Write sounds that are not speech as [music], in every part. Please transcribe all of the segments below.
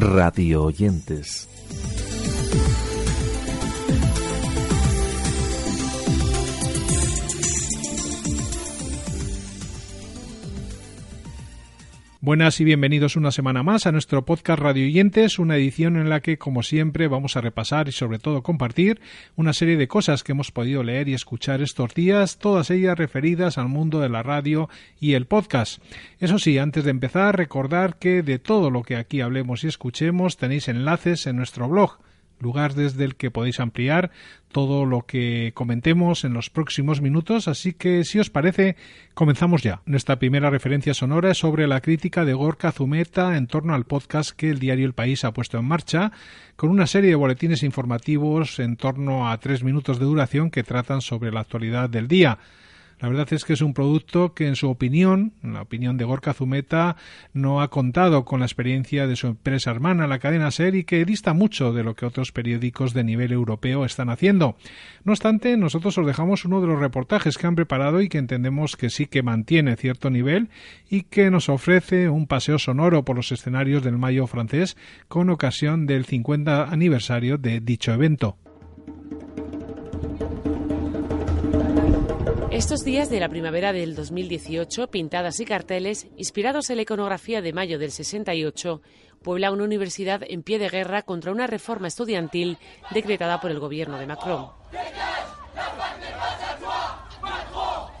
radio oyentes. Buenas y bienvenidos una semana más a nuestro podcast Radio Oyentes, una edición en la que, como siempre, vamos a repasar y sobre todo compartir una serie de cosas que hemos podido leer y escuchar estos días, todas ellas referidas al mundo de la radio y el podcast. Eso sí, antes de empezar, recordar que de todo lo que aquí hablemos y escuchemos tenéis enlaces en nuestro blog lugar desde el que podéis ampliar todo lo que comentemos en los próximos minutos, así que si os parece, comenzamos ya. Nuestra primera referencia sonora es sobre la crítica de Gorka Zumeta en torno al podcast que el diario El País ha puesto en marcha, con una serie de boletines informativos en torno a tres minutos de duración que tratan sobre la actualidad del día. La verdad es que es un producto que, en su opinión, en la opinión de Gorka Zumeta, no ha contado con la experiencia de su empresa hermana, la cadena SER, y que dista mucho de lo que otros periódicos de nivel europeo están haciendo. No obstante, nosotros os dejamos uno de los reportajes que han preparado y que entendemos que sí que mantiene cierto nivel y que nos ofrece un paseo sonoro por los escenarios del Mayo francés con ocasión del 50 aniversario de dicho evento. Estos días de la primavera del 2018, pintadas y carteles, inspirados en la iconografía de mayo del 68, puebla una universidad en pie de guerra contra una reforma estudiantil decretada por el gobierno de Macron.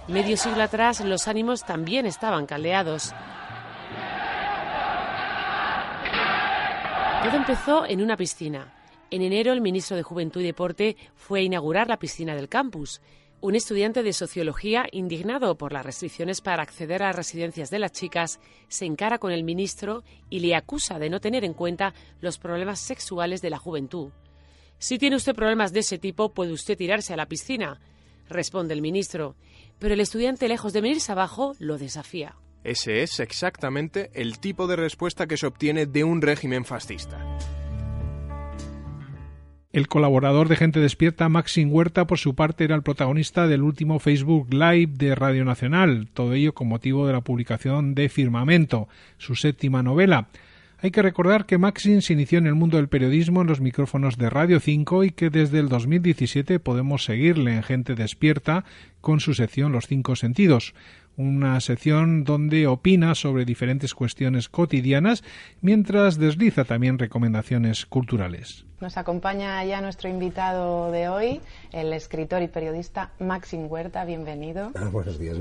Medio siglo atrás, los ánimos también estaban caldeados. Todo empezó en una piscina. En enero, el ministro de Juventud y Deporte fue a inaugurar la piscina del campus. Un estudiante de sociología, indignado por las restricciones para acceder a residencias de las chicas, se encara con el ministro y le acusa de no tener en cuenta los problemas sexuales de la juventud. Si tiene usted problemas de ese tipo, puede usted tirarse a la piscina, responde el ministro. Pero el estudiante, lejos de venirse abajo, lo desafía. Ese es exactamente el tipo de respuesta que se obtiene de un régimen fascista. El colaborador de Gente Despierta, Maxim Huerta, por su parte, era el protagonista del último Facebook Live de Radio Nacional, todo ello con motivo de la publicación de Firmamento, su séptima novela. Hay que recordar que Maxim se inició en el mundo del periodismo en los micrófonos de Radio 5 y que desde el 2017 podemos seguirle en Gente Despierta con su sección Los Cinco Sentidos, una sección donde opina sobre diferentes cuestiones cotidianas mientras desliza también recomendaciones culturales. Nos acompaña ya nuestro invitado de hoy, el escritor y periodista Maxim Huerta. Bienvenido. Ah, buenos días.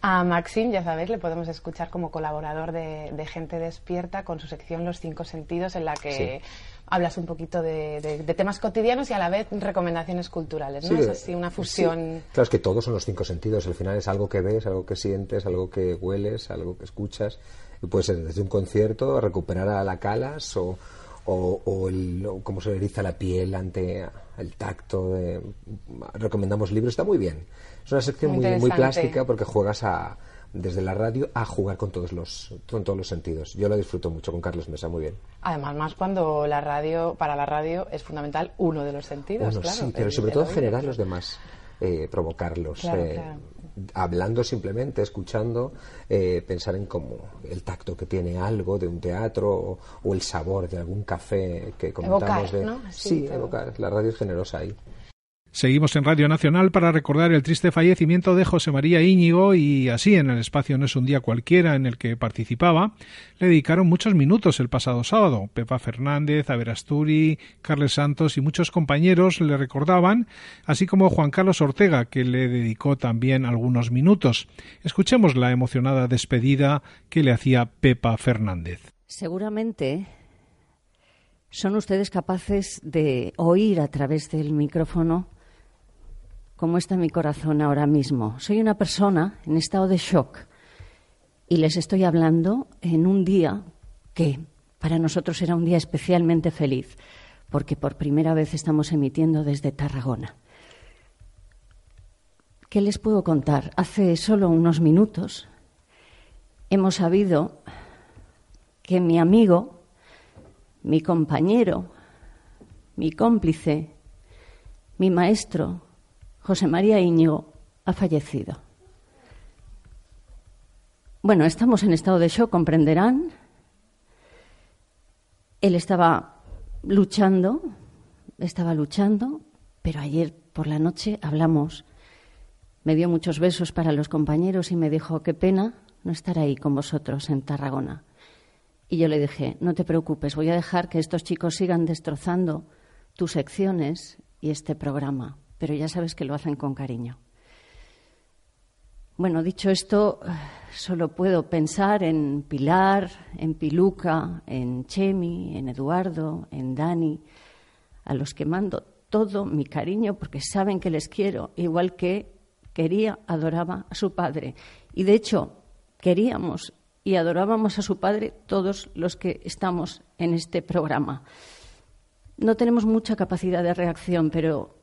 A Maxim, ya sabéis, le podemos escuchar como colaborador de, Gente Despierta con su sección Los Cinco Sentidos, en la que hablas un poquito de, temas cotidianos y a la vez recomendaciones culturales, ¿no? es así una fusión. Claro, es que todos son los cinco sentidos. Al final es algo que ves, algo que sientes, algo que hueles, algo que escuchas. Y puede ser desde un concierto, recuperar a la calas o o, el, cómo se eriza la piel ante el tacto. recomendamos libros, está muy bien. Es una sección muy, muy, plástica porque juegas a, desde la radio a jugar con todos los con todos los sentidos. Yo lo disfruto mucho con Carlos Mesa, muy bien. Además, más cuando la radio, para la radio es fundamental uno de los sentidos, claro, Sí, pero sobre todo generar los demás, eh, provocarlos. Eh, hablando simplemente, escuchando, eh, pensar en cómo el tacto que tiene algo de un teatro o, el sabor de algún café que comentamos de... sí, evocar. La radio es generosa ahí. Seguimos en Radio Nacional para recordar el triste fallecimiento de José María Íñigo y así en el espacio No es un día cualquiera en el que participaba, le dedicaron muchos minutos el pasado sábado. Pepa Fernández, Averasturi, Carles Santos y muchos compañeros le recordaban, así como Juan Carlos Ortega, que le dedicó también algunos minutos. Escuchemos la emocionada despedida que le hacía Pepa Fernández. Seguramente son ustedes capaces de oír a través del micrófono cómo está mi corazón ahora mismo. Soy una persona en estado de shock y les estoy hablando en un día que para nosotros era un día especialmente feliz, porque por primera vez estamos emitiendo desde Tarragona. ¿Qué les puedo contar? Hace solo unos minutos hemos sabido que mi amigo, mi compañero, mi cómplice, mi maestro, José María Íñigo ha fallecido. Bueno, estamos en estado de shock, comprenderán. Él estaba luchando, estaba luchando, pero ayer por la noche hablamos. Me dio muchos besos para los compañeros y me dijo, qué pena no estar ahí con vosotros en Tarragona. Y yo le dije, no te preocupes, voy a dejar que estos chicos sigan destrozando tus secciones y este programa, pero ya sabes que lo hacen con cariño. Bueno, dicho esto, solo puedo pensar en Pilar, en Piluca, en Chemi, en Eduardo, en Dani, a los que mando todo mi cariño porque saben que les quiero, igual que quería, adoraba a su padre. Y de hecho, queríamos y adorábamos a su padre todos los que estamos en este programa. No tenemos mucha capacidad de reacción, pero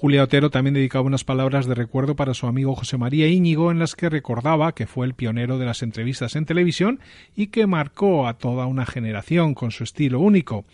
Julia Otero también dedicaba unas palabras de recuerdo para su amigo José María Íñigo en las que recordaba que fue el pionero de las entrevistas en televisión y que marcó a toda una generación con su estilo único.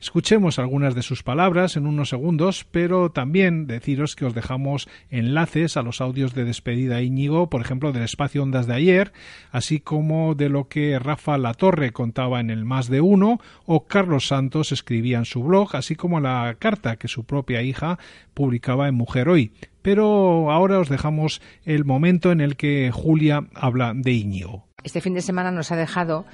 Escuchemos algunas de sus palabras en unos segundos, pero también deciros que os dejamos enlaces a los audios de despedida Íñigo, por ejemplo, del espacio Ondas de ayer, así como de lo que Rafa Latorre contaba en el Más de Uno o Carlos Santos escribía en su blog, así como la carta que su propia hija publicaba en Mujer Hoy. Pero ahora os dejamos el momento en el que Julia habla de Íñigo. Este fin de semana nos ha dejado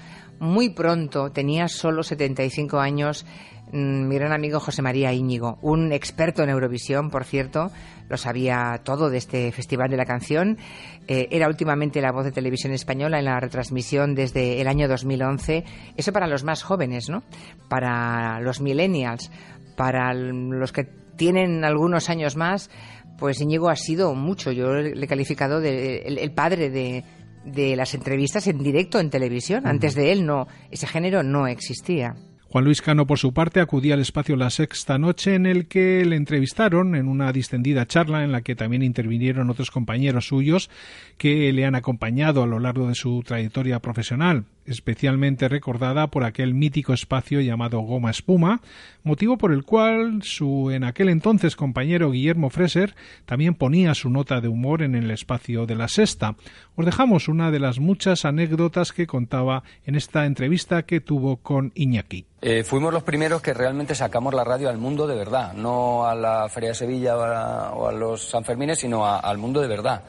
muy pronto, tenía solo 75 años, mm, mi gran amigo José María Íñigo, un experto en Eurovisión, por cierto, lo sabía todo de este Festival de la Canción. Eh, era últimamente la voz de televisión española en la retransmisión desde el año 2011. Eso para los más jóvenes, ¿no? Para los millennials, para los que tienen algunos años más, pues Íñigo ha sido mucho. Yo le he calificado de el padre de, de las entrevistas en directo en televisión. Antes de él no, ese género no existía. Juan Luis Cano, por su parte, acudía al espacio La Sexta Noche, en el que le entrevistaron en una distendida charla en la que también intervinieron otros compañeros suyos que le han acompañado a lo largo de su trayectoria profesional especialmente recordada por aquel mítico espacio llamado Goma Espuma, motivo por el cual su en aquel entonces compañero Guillermo Freser también ponía su nota de humor en el espacio de la sexta. Os dejamos una de las muchas anécdotas que contaba en esta entrevista que tuvo con Iñaki. Eh, fuimos los primeros que realmente sacamos la radio al mundo de verdad, no a la Feria de Sevilla o a, los Sanfermines, sino al mundo de verdad.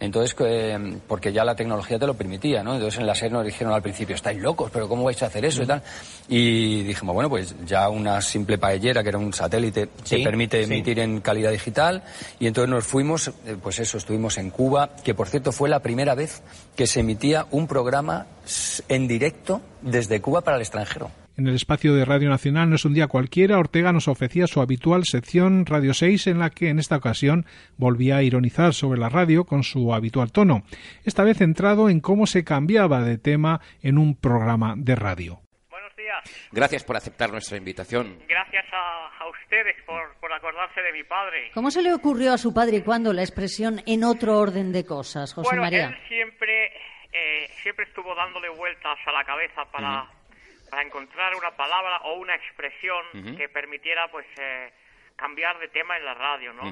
Entonces, eh, porque ya la tecnología te lo permitía, ¿no? Entonces en la SER nos dijeron al principio, estáis locos, pero ¿cómo vais a hacer eso y tal? Y dijimos, bueno, pues ya una simple paellera, que era un satélite, te permite emitir en calidad digital. Y entonces nos fuimos, eh, pues eso, estuvimos en Cuba, que por cierto fue la primera vez que se emitía un programa en directo desde Cuba para el extranjero. En el espacio de Radio Nacional no es un día cualquiera, Ortega nos ofrecía su habitual sección Radio 6 en la que en esta ocasión volvía a ironizar sobre la radio con su habitual tono, esta vez centrado en cómo se cambiaba de tema en un programa de radio. Buenos días. Gracias por aceptar nuestra invitación. Gracias a, ustedes por, acordarse de mi padre. ¿Cómo se le ocurrió a su padre y cuándo la expresión en otro orden de cosas, José María? Él siempre, eh, siempre estuvo dándole vueltas a la cabeza para para encontrar una palabra o una expresión que permitiera pues eh, cambiar de tema en la radio, ¿no?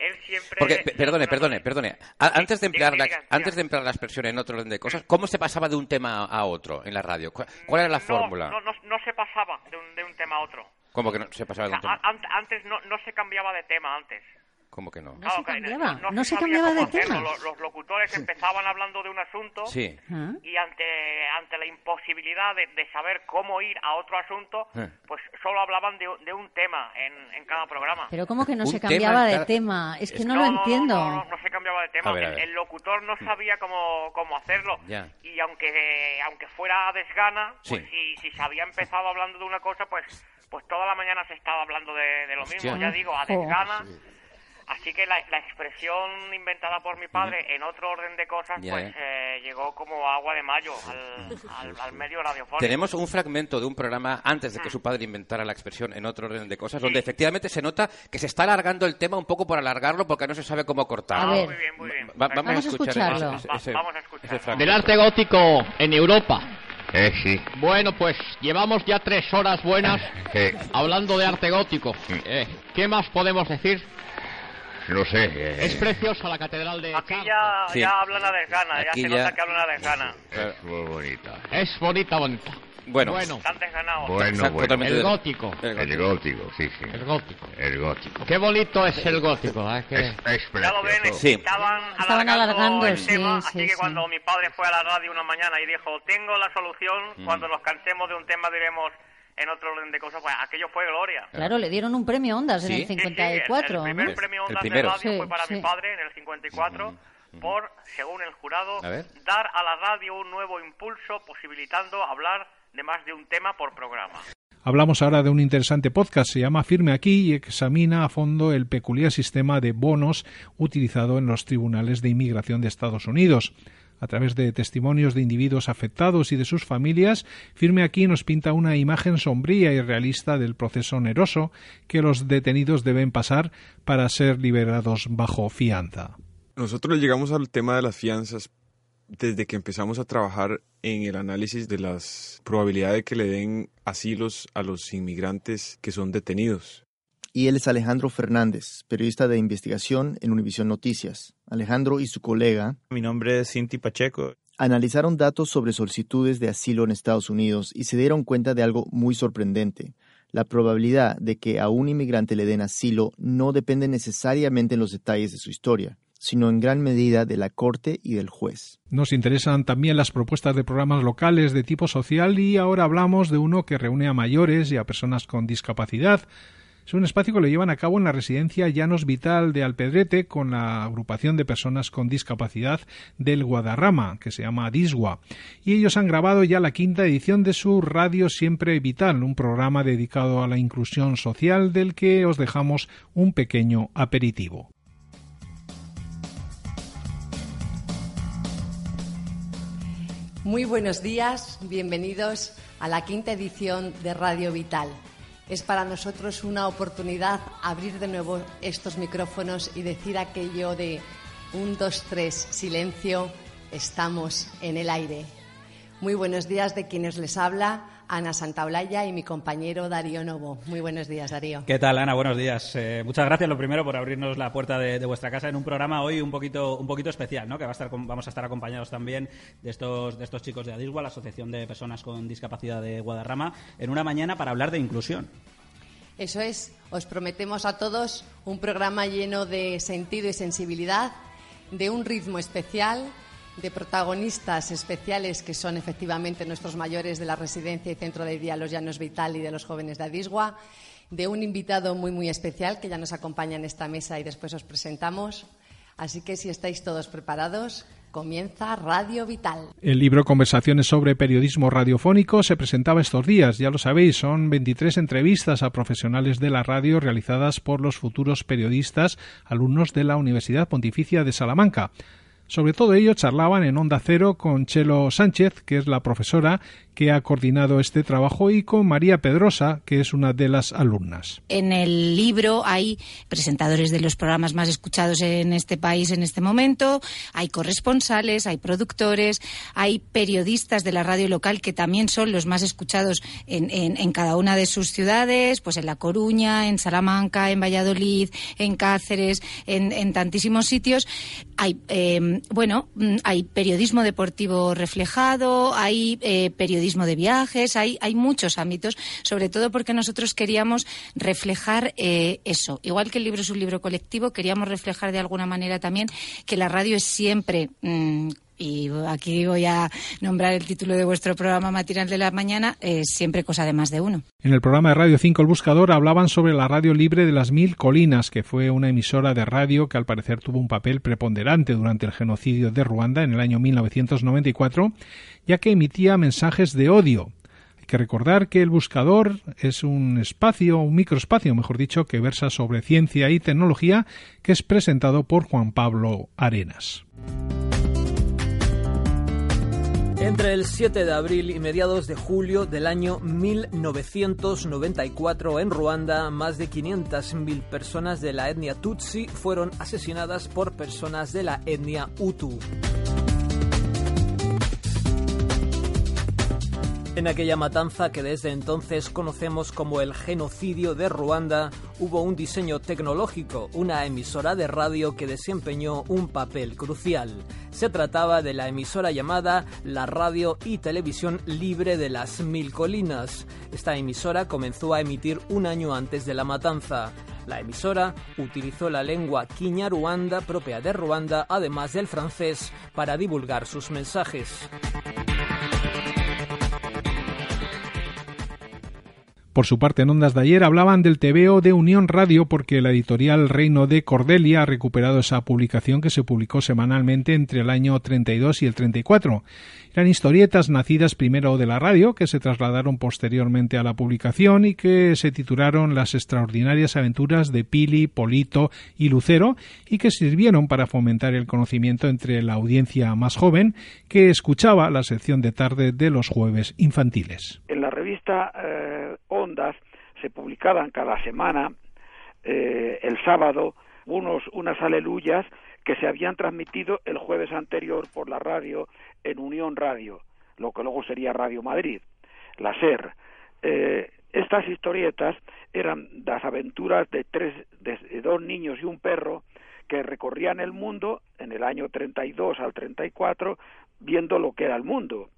Él siempre Porque perdone, perdone, perdone. Antes de emplear la, antes de emplear la expresión en otro orden de cosas, ¿cómo se pasaba de un tema a otro en la radio? ¿Cuál, era la fórmula? No, no, se pasaba de un, de un tema a otro. ¿Cómo que no se pasaba de un tema? Antes no, no se cambiaba de tema antes. ¿Cómo que no? No se cambiaba, no, se, cambiaba de tema. Los, locutores empezaban hablando de un asunto y ante, ante la imposibilidad de, saber cómo ir a otro asunto, pues solo hablaban de, un tema en, en, cada programa. Pero ¿cómo que no se cambiaba de tema? Es que no, lo entiendo. No, no, se cambiaba de tema. El, locutor no sabía cómo, cómo hacerlo. Y aunque, aunque fuera desgana, pues si, si se había empezado hablando de una cosa, pues pues toda la mañana se estaba hablando de, lo mismo. Ya digo, a desgana Así que la, expresión inventada por mi padre en otro orden de cosas, pues eh, llegó como agua de mayo al, medio radiofónico. Tenemos un fragmento de un programa antes de que su padre inventara la expresión en otro orden de cosas, donde efectivamente se nota que se está alargando el tema un poco por alargarlo porque no se sabe cómo cortar. muy bien, muy bien. vamos, a escucharlo. vamos a escucharlo. Del arte gótico en Europa. Eh, sí. Bueno, pues llevamos ya tres horas buenas [laughs] hablando de arte gótico. Eh, ¿Qué más podemos decir? No sé. Eh. Es preciosa la catedral de. Aquí ya, ya hablan a desgana, ya se nota que hablan a desgana. Es muy bonita. Es bonita, bonita. Bueno, bueno. Bueno, bueno. El gótico. El gótico, sí, sí. El gótico. El gótico. Qué bonito es el gótico. ¿eh? Que... Es, es ya lo ven, sí. estaban, estaban alargando, el tema, sí, así que cuando mi padre fue a la radio una mañana y dijo, tengo la solución, mm. cuando nos cansemos de un tema diremos en otro orden de cosas, pues aquello fue gloria. Claro, le dieron un premio Ondas en el 54. el, primer premio Ondas de radio fue para mi padre en el 54 por, según el jurado, dar a la radio un nuevo impulso posibilitando hablar de más de un tema por programa. Hablamos ahora de un interesante podcast, se llama Firme aquí y examina a fondo el peculiar sistema de bonos utilizado en los tribunales de inmigración de Estados Unidos a través de testimonios de individuos afectados y de sus familias, Firme aquí nos pinta una imagen sombría y realista del proceso oneroso que los detenidos deben pasar para ser liberados bajo fianza. Nosotros llegamos al tema de las fianzas desde que empezamos a trabajar en el análisis de las probabilidades de que le den asilos a los inmigrantes que son detenidos y él es Alejandro Fernández, periodista de investigación en Univisión Noticias. Alejandro y su colega. Mi nombre es Cinti Pacheco. Analizaron datos sobre solicitudes de asilo en Estados Unidos y se dieron cuenta de algo muy sorprendente. La probabilidad de que a un inmigrante le den asilo no depende necesariamente en los detalles de su historia sino en gran medida de la Corte y del juez. Nos interesan también las propuestas de programas locales de tipo social y ahora hablamos de uno que reúne a mayores y a personas con discapacidad. Es un espacio que lo llevan a cabo en la residencia Llanos Vital de Alpedrete con la agrupación de personas con discapacidad del Guadarrama, que se llama Disgua. Y ellos han grabado ya la quinta edición de su Radio Siempre Vital, un programa dedicado a la inclusión social del que os dejamos un pequeño aperitivo. Muy buenos días, bienvenidos a la quinta edición de Radio Vital. Es para nosotros una oportunidad abrir de nuevo estos micrófonos y decir aquello de un, dos, tres, silencio, estamos en el aire. Muy buenos días de quienes les habla. Ana Santaolalla y mi compañero Darío Novo. Muy buenos días, Darío. ¿Qué tal, Ana? Buenos días. Eh, muchas gracias, lo primero, por abrirnos la puerta de, vuestra casa en un programa hoy un poquito, un poquito especial, ¿no? Que va a estar, vamos a estar acompañados también de estos, de estos chicos de Adisgua, la Asociación de Personas con Discapacidad de Guadarrama, en una mañana para hablar de inclusión. Eso es, os prometemos a todos un programa lleno de sentido y sensibilidad, de un ritmo especial, de protagonistas especiales que son efectivamente nuestros mayores de la residencia y centro de día Los Llanos Vital y de los jóvenes de Adisgua, de un invitado muy muy especial que ya nos acompaña en esta mesa y después os presentamos. Así que si estáis todos preparados, Comienza Radio Vital. El libro Conversaciones sobre Periodismo Radiofónico se presentaba estos días, ya lo sabéis, son 23 entrevistas a profesionales de la radio realizadas por los futuros periodistas alumnos de la Universidad Pontificia de Salamanca. Sobre todo ello charlaban en Onda Cero con Chelo Sánchez, que es la profesora que ha coordinado este trabajo, y con María Pedrosa, que es una de las alumnas. En el libro hay presentadores de los programas más escuchados en este país en este momento, hay corresponsales, hay productores, hay periodistas de la radio local que también son los más escuchados en, en, cada una de sus ciudades, pues en La Coruña, en Salamanca, en Valladolid, en Cáceres, en, tantísimos sitios. Hay, eh, bueno, mm, hay periodismo deportivo reflejado, hay eh, periodismo de viajes, hay, hay muchos ámbitos, sobre todo porque nosotros queríamos reflejar eh, eso. Igual que el libro es un libro colectivo, queríamos reflejar de alguna manera también que la radio es siempre. Mm, y aquí voy a nombrar el título de vuestro programa matinal de la mañana, es siempre cosa de más de uno. En el programa de Radio 5 El Buscador hablaban sobre la radio libre de las Mil Colinas, que fue una emisora de radio que al parecer tuvo un papel preponderante durante el genocidio de Ruanda en el año 1994, ya que emitía mensajes de odio que recordar que el buscador es un espacio, un microespacio, mejor dicho, que versa sobre ciencia y tecnología, que es presentado por Juan Pablo Arenas. Entre el 7 de abril y mediados de julio del año 1994 en Ruanda, más de 500.000 personas de la etnia Tutsi fueron asesinadas por personas de la etnia Hutu. En aquella matanza que desde entonces conocemos como el genocidio de Ruanda, hubo un diseño tecnológico, una emisora de radio que desempeñó un papel crucial. Se trataba de la emisora llamada la Radio y Televisión Libre de las Mil Colinas. Esta emisora comenzó a emitir un año antes de la matanza. La emisora utilizó la lengua Kinyarwanda propia de Ruanda, además del francés, para divulgar sus mensajes. Por su parte, en Ondas de ayer hablaban del TVO de Unión Radio porque la editorial Reino de Cordelia ha recuperado esa publicación que se publicó semanalmente entre el año 32 y el 34. Eran historietas nacidas primero de la radio, que se trasladaron posteriormente a la publicación y que se titularon Las extraordinarias aventuras de Pili, Polito y Lucero y que sirvieron para fomentar el conocimiento entre la audiencia más joven que escuchaba la sección de tarde de los jueves infantiles. En la revista eh, Ondas se publicaban cada semana eh, el sábado unos unas aleluyas que se habían transmitido el jueves anterior por la radio en Unión Radio, lo que luego sería Radio Madrid, la SER. Eh, estas historietas eran las aventuras de tres, de dos niños y un perro que recorrían el mundo en el año 32 al 34 viendo lo que era el mundo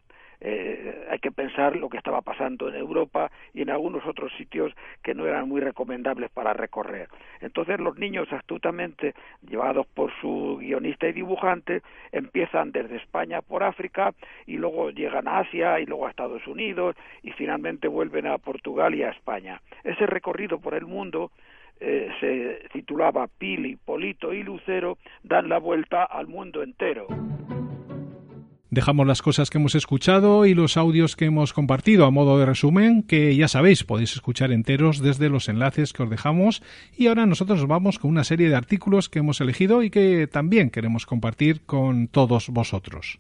eh, hay que pensar lo que estaba pasando en Europa y en algunos otros sitios que no eran muy recomendables para recorrer. Entonces los niños astutamente, llevados por su guionista y dibujante, empiezan desde España por África y luego llegan a Asia y luego a Estados Unidos y finalmente vuelven a Portugal y a España. Ese recorrido por el mundo eh, se titulaba Pili, Polito y Lucero dan la vuelta al mundo entero. Dejamos las cosas que hemos escuchado y los audios que hemos compartido a modo de resumen, que ya sabéis, podéis escuchar enteros desde los enlaces que os dejamos. Y ahora nosotros vamos con una serie de artículos que hemos elegido y que también queremos compartir con todos vosotros.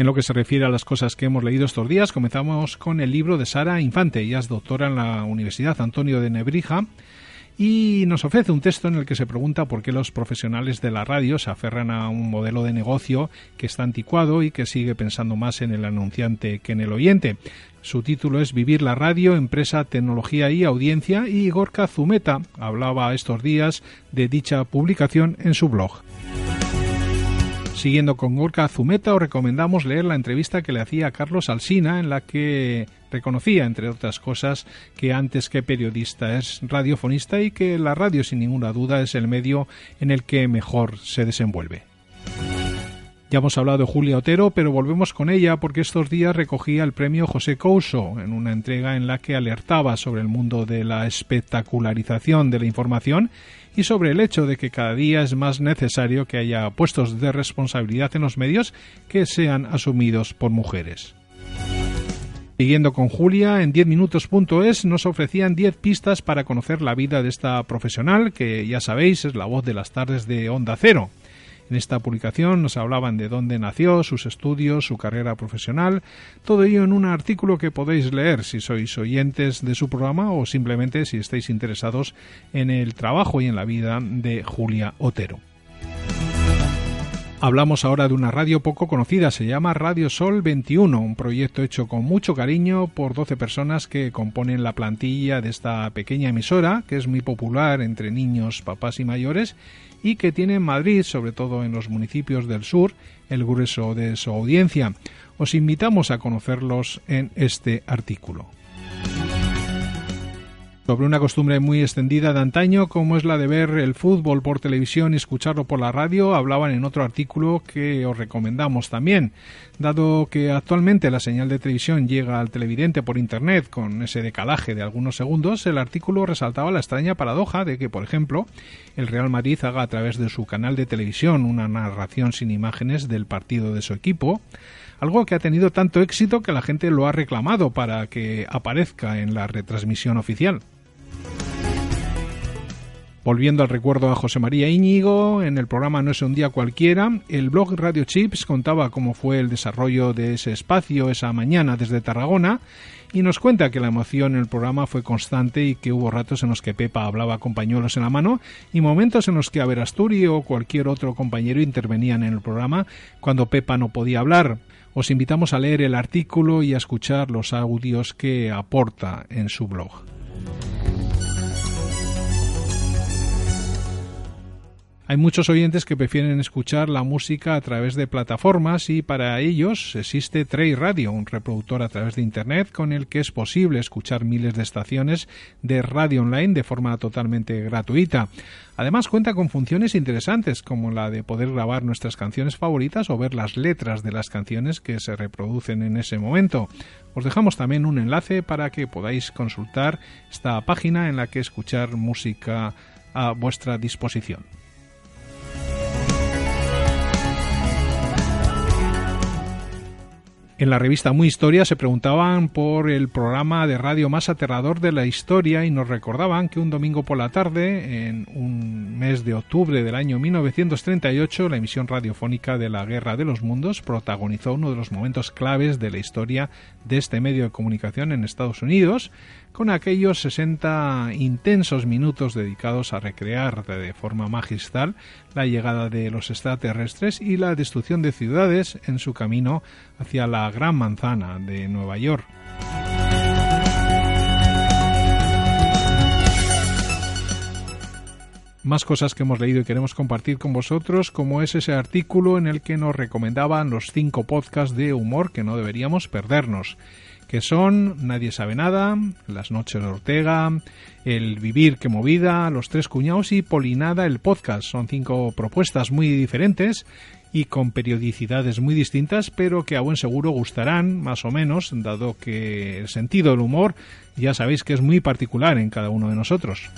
En lo que se refiere a las cosas que hemos leído estos días, comenzamos con el libro de Sara Infante. Ella es doctora en la Universidad Antonio de Nebrija y nos ofrece un texto en el que se pregunta por qué los profesionales de la radio se aferran a un modelo de negocio que está anticuado y que sigue pensando más en el anunciante que en el oyente. Su título es Vivir la radio, empresa, tecnología y audiencia y Gorka Zumeta hablaba estos días de dicha publicación en su blog. Siguiendo con Gorka Zumeta, os recomendamos leer la entrevista que le hacía a Carlos Alsina, en la que reconocía, entre otras cosas, que antes que periodista es radiofonista y que la radio, sin ninguna duda, es el medio en el que mejor se desenvuelve. Ya hemos hablado de Julia Otero, pero volvemos con ella porque estos días recogía el premio José Couso en una entrega en la que alertaba sobre el mundo de la espectacularización de la información y sobre el hecho de que cada día es más necesario que haya puestos de responsabilidad en los medios que sean asumidos por mujeres. Siguiendo con Julia, en 10minutos.es nos ofrecían 10 pistas para conocer la vida de esta profesional, que ya sabéis es la voz de las tardes de Onda Cero. En esta publicación nos hablaban de dónde nació, sus estudios, su carrera profesional, todo ello en un artículo que podéis leer si sois oyentes de su programa o simplemente si estáis interesados en el trabajo y en la vida de Julia Otero. Hablamos ahora de una radio poco conocida, se llama Radio Sol 21, un proyecto hecho con mucho cariño por 12 personas que componen la plantilla de esta pequeña emisora, que es muy popular entre niños, papás y mayores, y que tiene en Madrid, sobre todo en los municipios del sur, el grueso de su audiencia. Os invitamos a conocerlos en este artículo. Sobre una costumbre muy extendida de antaño como es la de ver el fútbol por televisión y escucharlo por la radio, hablaban en otro artículo que os recomendamos también. Dado que actualmente la señal de televisión llega al televidente por Internet con ese decalaje de algunos segundos, el artículo resaltaba la extraña paradoja de que, por ejemplo, el Real Madrid haga a través de su canal de televisión una narración sin imágenes del partido de su equipo, algo que ha tenido tanto éxito que la gente lo ha reclamado para que aparezca en la retransmisión oficial. Volviendo al recuerdo a José María Íñigo, en el programa No es un día cualquiera, el blog Radio Chips contaba cómo fue el desarrollo de ese espacio esa mañana desde Tarragona y nos cuenta que la emoción en el programa fue constante y que hubo ratos en los que Pepa hablaba con pañuelos en la mano y momentos en los que Averasturi o cualquier otro compañero intervenían en el programa cuando Pepa no podía hablar. Os invitamos a leer el artículo y a escuchar los audios que aporta en su blog. Hay muchos oyentes que prefieren escuchar la música a través de plataformas y para ellos existe Trey Radio, un reproductor a través de Internet con el que es posible escuchar miles de estaciones de radio online de forma totalmente gratuita. Además cuenta con funciones interesantes como la de poder grabar nuestras canciones favoritas o ver las letras de las canciones que se reproducen en ese momento. Os dejamos también un enlace para que podáis consultar esta página en la que escuchar música a vuestra disposición. En la revista Muy Historia se preguntaban por el programa de radio más aterrador de la historia y nos recordaban que un domingo por la tarde, en un mes de octubre del año 1938, la emisión radiofónica de la Guerra de los Mundos protagonizó uno de los momentos claves de la historia de este medio de comunicación en Estados Unidos, con aquellos 60 intensos minutos dedicados a recrear de forma magistral la llegada de los extraterrestres y la destrucción de ciudades en su camino hacia la Gran Manzana de Nueva York. Más cosas que hemos leído y queremos compartir con vosotros, como es ese artículo en el que nos recomendaban los cinco podcasts de humor que no deberíamos perdernos que son Nadie sabe nada, Las noches de Ortega, El vivir que movida, Los tres cuñados y Polinada el podcast. Son cinco propuestas muy diferentes y con periodicidades muy distintas, pero que a buen seguro gustarán, más o menos, dado que el sentido del humor ya sabéis que es muy particular en cada uno de nosotros.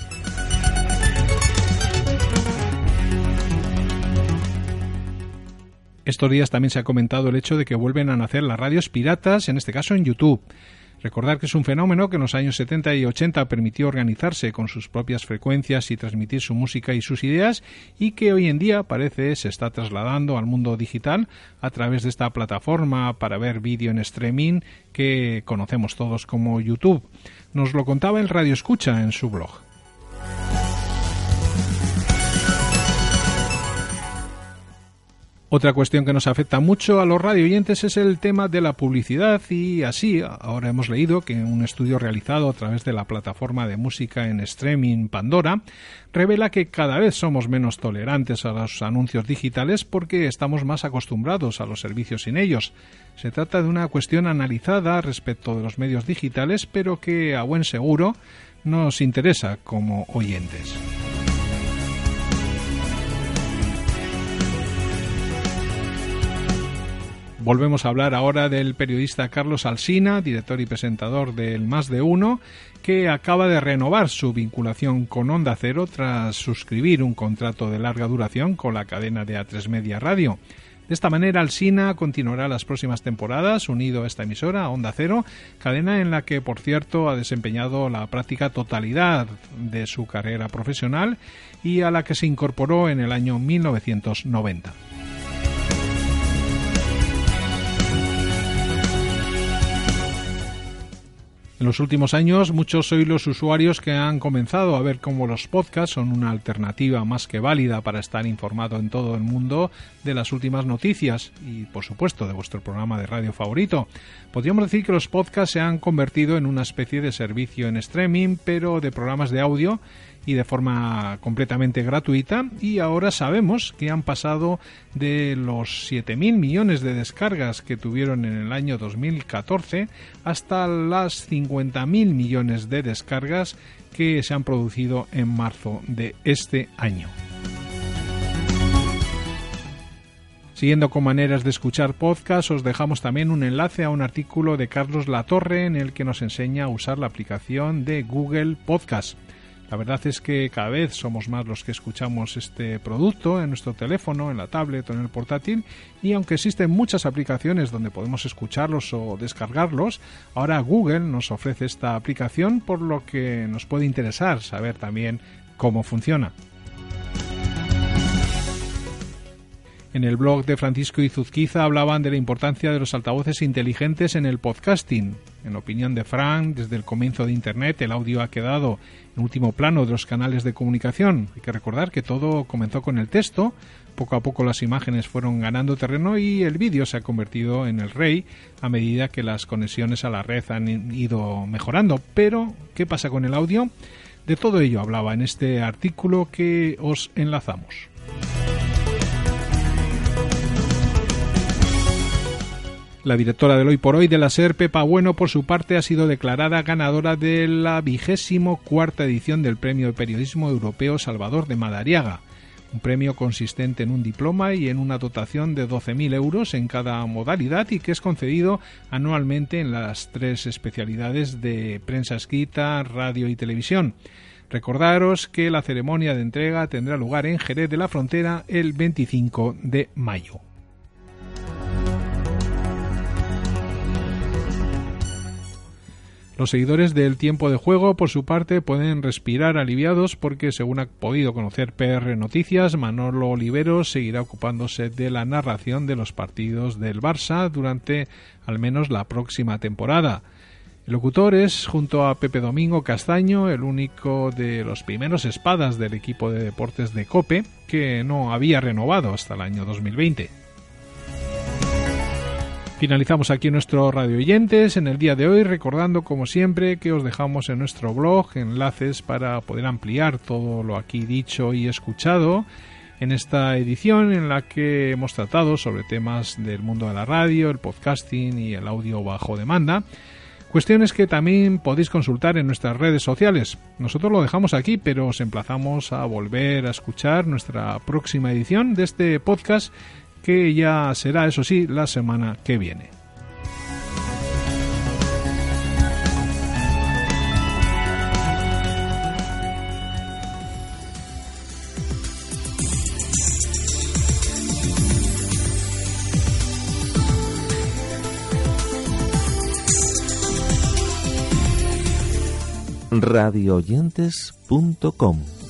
Estos días también se ha comentado el hecho de que vuelven a nacer las radios piratas, en este caso en YouTube. Recordar que es un fenómeno que en los años 70 y 80 permitió organizarse con sus propias frecuencias y transmitir su música y sus ideas y que hoy en día parece se está trasladando al mundo digital a través de esta plataforma para ver vídeo en streaming que conocemos todos como YouTube. Nos lo contaba el Radio Escucha en su blog. Otra cuestión que nos afecta mucho a los radio oyentes es el tema de la publicidad y así ahora hemos leído que un estudio realizado a través de la plataforma de música en streaming Pandora revela que cada vez somos menos tolerantes a los anuncios digitales porque estamos más acostumbrados a los servicios sin ellos. Se trata de una cuestión analizada respecto de los medios digitales pero que a buen seguro nos interesa como oyentes. Volvemos a hablar ahora del periodista Carlos Alsina, director y presentador del Más de Uno, que acaba de renovar su vinculación con Onda Cero tras suscribir un contrato de larga duración con la cadena de A3 Media Radio. De esta manera, Alsina continuará las próximas temporadas unido a esta emisora, Onda Cero, cadena en la que, por cierto, ha desempeñado la práctica totalidad de su carrera profesional y a la que se incorporó en el año 1990. En los últimos años, muchos sois los usuarios que han comenzado a ver cómo los podcasts son una alternativa más que válida para estar informado en todo el mundo de las últimas noticias y, por supuesto, de vuestro programa de radio favorito. Podríamos decir que los podcasts se han convertido en una especie de servicio en streaming, pero de programas de audio y de forma completamente gratuita y ahora sabemos que han pasado de los 7.000 millones de descargas que tuvieron en el año 2014 hasta las 50.000 millones de descargas que se han producido en marzo de este año. Siguiendo con maneras de escuchar podcast, os dejamos también un enlace a un artículo de Carlos Latorre en el que nos enseña a usar la aplicación de Google Podcast. La verdad es que cada vez somos más los que escuchamos este producto en nuestro teléfono, en la tablet o en el portátil y aunque existen muchas aplicaciones donde podemos escucharlos o descargarlos, ahora Google nos ofrece esta aplicación por lo que nos puede interesar saber también cómo funciona. En el blog de Francisco Izuzquiza hablaban de la importancia de los altavoces inteligentes en el podcasting. En opinión de Frank, desde el comienzo de Internet el audio ha quedado en último plano de los canales de comunicación. Hay que recordar que todo comenzó con el texto, poco a poco las imágenes fueron ganando terreno y el vídeo se ha convertido en el rey a medida que las conexiones a la red han ido mejorando. Pero, ¿qué pasa con el audio? De todo ello hablaba en este artículo que os enlazamos. La directora del Hoy por Hoy de la SER, Pepa Bueno, por su parte, ha sido declarada ganadora de la vigésimo cuarta edición del Premio de Periodismo Europeo Salvador de Madariaga, un premio consistente en un diploma y en una dotación de 12.000 euros en cada modalidad y que es concedido anualmente en las tres especialidades de prensa escrita, radio y televisión. Recordaros que la ceremonia de entrega tendrá lugar en Jerez de la Frontera el 25 de mayo. Los seguidores del tiempo de juego, por su parte, pueden respirar aliviados porque, según ha podido conocer PR Noticias, Manolo Oliveros seguirá ocupándose de la narración de los partidos del Barça durante al menos la próxima temporada. El locutor es, junto a Pepe Domingo Castaño, el único de los primeros espadas del equipo de deportes de Cope que no había renovado hasta el año 2020. Finalizamos aquí nuestro radio oyentes en el día de hoy, recordando como siempre que os dejamos en nuestro blog enlaces para poder ampliar todo lo aquí dicho y escuchado en esta edición en la que hemos tratado sobre temas del mundo de la radio, el podcasting y el audio bajo demanda. Cuestiones que también podéis consultar en nuestras redes sociales. Nosotros lo dejamos aquí, pero os emplazamos a volver a escuchar nuestra próxima edición de este podcast que ya será, eso sí, la semana que viene. radioyentes.com